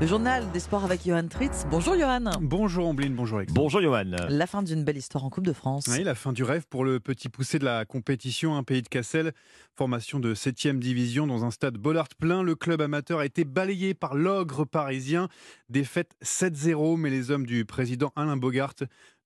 Le journal des sports avec Johan Tritz. Bonjour Johan. Bonjour Ambline, bonjour Alexandre. Bonjour Johan. La fin d'une belle histoire en Coupe de France. Oui, la fin du rêve pour le petit poussé de la compétition, un pays de Cassel. Formation de 7 division dans un stade Bollard plein. Le club amateur a été balayé par l'ogre parisien. Défaite 7-0, mais les hommes du président Alain Bogart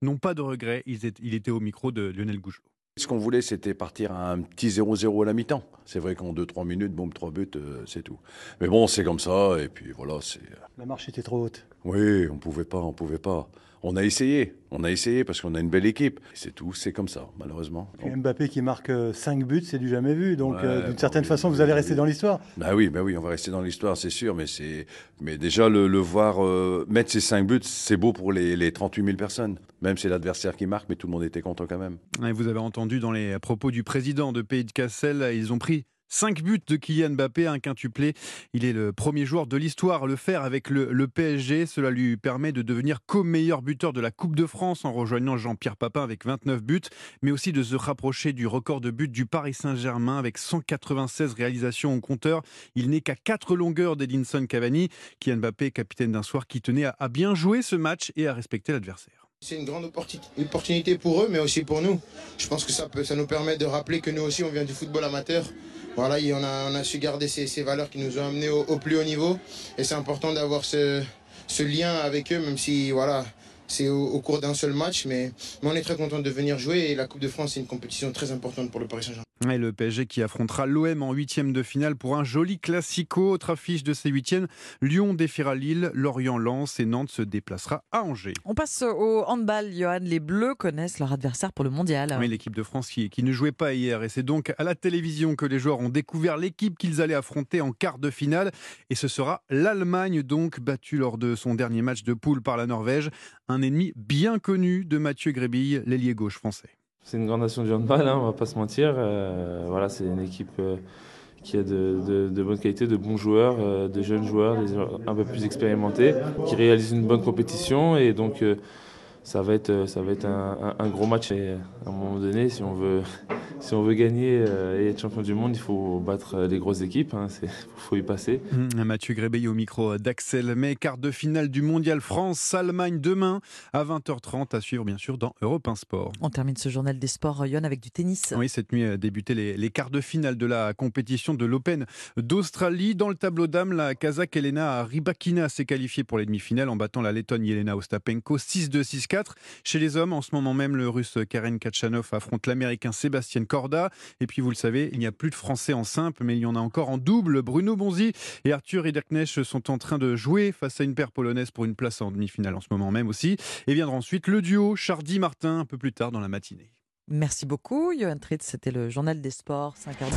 n'ont pas de regrets. Il était au micro de Lionel Gougelot. Ce qu'on voulait, c'était partir à un petit 0-0 à la mi-temps. C'est vrai qu'en 2-3 minutes, boum, 3 buts, euh, c'est tout. Mais bon, c'est comme ça, et puis voilà, c'est... euh, La marche était trop haute. Oui, on pouvait pas, on pouvait pas. On a essayé, on a essayé parce qu'on a une belle équipe. C'est tout, c'est comme ça, malheureusement. Mbappé qui marque 5 buts, c'est du jamais vu. Donc, Ouais, euh, d'une bah certaine oui, façon, oui, vous allez oui, rester oui. dans l'histoire. Bah oui, bah oui, on va rester dans l'histoire, c'est sûr, mais c'est, mais déjà le, le voir euh, mettre ses 5 buts, c'est beau pour les, les 38 000 personnes. Même c'est l'adversaire qui marque, mais tout le monde était content quand même. Et vous avez entendu dans les propos du président de Pays de Cassel, ils ont pris 5 buts de Kylian Mbappé, un quintuplé. Il est le premier joueur de l'histoire à le faire avec le, PSG. Cela lui permet de devenir co-meilleur buteur de la Coupe de France en rejoignant Jean-Pierre Papin avec 29 buts, mais aussi de se rapprocher du record de buts du Paris Saint-Germain avec 196 réalisations au compteur. Il n'est qu'à 4 longueurs d'Edinson Cavani. Kylian Mbappé, capitaine d'un soir qui tenait à bien jouer ce match et à respecter l'adversaire. C'est une grande opportunité pour eux, mais aussi pour nous. Je pense que ça, nous permet de rappeler que nous aussi, on vient du football amateur. Voilà, on a, on a su garder ces, valeurs qui nous ont amenés au, plus haut niveau. Et c'est important d'avoir ce, lien avec eux, même si voilà, c'est au, cours d'un seul match. Mais, mais on est très content de venir jouer. Et la Coupe de France, c'est une compétition très importante pour le Paris Saint-Germain. Et le PSG qui affrontera l'OM en huitième de finale pour un joli classico. Autre affiche de ces huitièmes, Lyon défiera Lille, Lorient lance et Nantes se déplacera à Angers. On passe au handball, Johan. Les Bleus connaissent leur adversaire pour le mondial. Oui, l'équipe de France qui, qui ne jouait pas hier. Et c'est donc à la télévision que les joueurs ont découvert l'équipe qu'ils allaient affronter en quart de finale. Et ce sera l'Allemagne, donc, battue lors de son dernier match de poule par la Norvège. Un ennemi bien connu de Mathieu Grébille, l'ailier gauche français. C'est une grande nation du handball, hein, on va pas se mentir. Euh, voilà, c'est une équipe euh, qui a de, de, de bonne qualité, de bons joueurs, euh, de jeunes joueurs, des joueurs un peu plus expérimentés, qui réalisent une bonne compétition et donc ça va être, ça va être un, gros match. À un moment donné, si on veut, si on veut gagner euh, et être champion du monde, il faut battre euh, les grosses équipes. Il faut y passer. Hum, Mathieu Grébille au micro d'Axel May, quart de finale du mondial France-Allemagne demain à 20h30 à suivre bien sûr dans Europe 1 Sport. On termine ce journal des sports, Johan, avec du tennis. Oui, cette nuit a débuté les, les quarts de finale de la compétition de l'Open d'Australie. Dans le tableau d'âme, la Kazakh Elena Rybakina s'est qualifiée pour les demi-finales en battant la Lettonne Yelena Ostapenko 6-2, 6-4. Chez les hommes, en ce moment même, le russe Karen Kachanov affronte l'américain Sébastien Et puis, vous le savez, il n'y a plus de Français en simple, mais il y en a encore en double. Bruno Bonzi et Arthur Ederknecht sont en train de jouer face à une paire polonaise pour une place en demi-finale en ce moment même aussi. Et viendra ensuite le duo Chardy-Martin un peu plus tard dans la matinée. Merci beaucoup, Johan Tritz. C'était le journal des sports. 5h10.